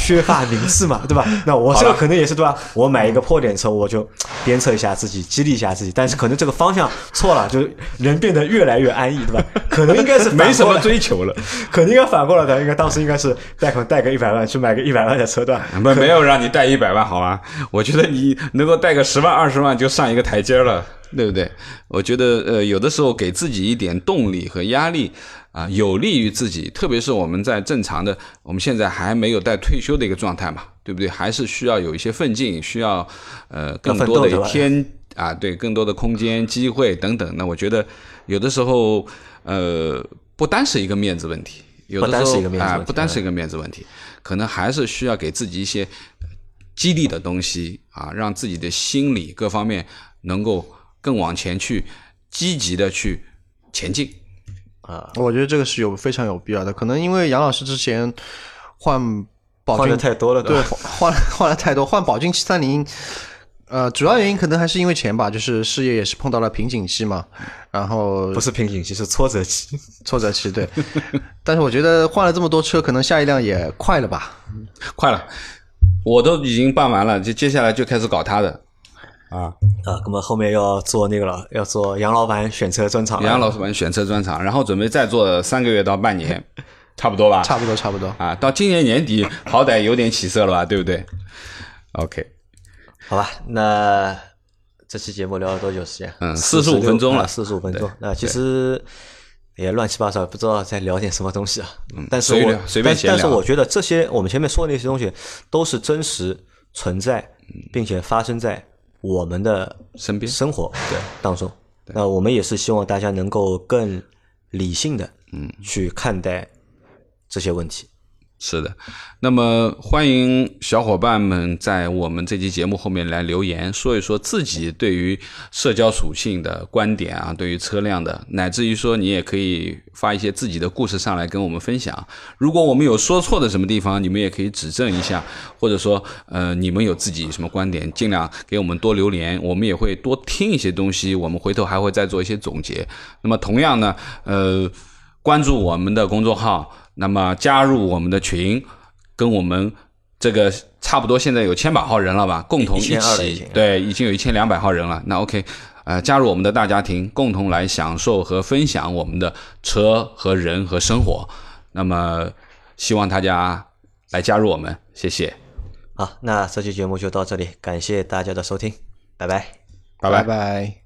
削发明志嘛，对吧？那我这个可能也是对吧？我买一个破点车，我就鞭策一下自己，激励一下自己。但是可能这个方向错了，就人变得越来越安逸，对吧？可能应该是没什么追求了，可能应该反过来的。应该当时应该是贷款贷个一百万去买个一百万的车，对吧？没没有让你贷一百万，好吧？我觉得你能够贷个十万二十万就上一个台阶了，对不对？我觉得呃，有的时候给自己一点动力和压力。啊，有利于自己，特别是我们在正常的，我们现在还没有在退休的一个状态嘛，对不对？还是需要有一些奋进，需要呃更多的一天啊，对，更多的空间、机会等等。那我觉得有的时候呃，不单是一个面子问题，有的时候啊，不单是一个面子问题，可能还是需要给自己一些激励的东西啊，让自己的心理各方面能够更往前去积极的去前进。啊，我觉得这个是有非常有必要的。可能因为杨老师之前换宝骏太多了，对，换 换了太多，换宝骏七三零，呃，主要原因可能还是因为钱吧，就是事业也是碰到了瓶颈期嘛。然后不是瓶颈期，是挫折期，挫折期对。但是我觉得换了这么多车，可能下一辆也快了吧？快了，我都已经办完了，就接下来就开始搞他的。啊啊，那么后面要做那个了，要做杨老板选车专场。杨老板选车专场，然后准备再做三个月到半年，差不多吧？差不多，差不多。啊，到今年年底好歹有点起色了吧？对不对？OK，好吧，那这期节目聊了多久时间？嗯，四十五分钟了，四十五分钟。那其实也乱七八糟，不知道在聊点什么东西啊。嗯，但是我随便但是我觉得这些我们前面说的那些东西都是真实存在，并且发生在。我们的身边？生活对。当中，那我们也是希望大家能够更理性的嗯。去看待这些问题。是的，那么欢迎小伙伴们在我们这期节目后面来留言，说一说自己对于社交属性的观点啊，对于车辆的，乃至于说你也可以发一些自己的故事上来跟我们分享。如果我们有说错的什么地方，你们也可以指正一下，或者说呃你们有自己什么观点，尽量给我们多留言，我们也会多听一些东西，我们回头还会再做一些总结。那么同样呢，呃，关注我们的公众号。那么加入我们的群，跟我们这个差不多，现在有千把号人了吧？共同一起，对，已经有一千两百号人了。那 OK，呃，加入我们的大家庭，共同来享受和分享我们的车和人和生活。那么希望大家来加入我们，谢谢。好，那这期节目就到这里，感谢大家的收听，拜拜，拜拜拜。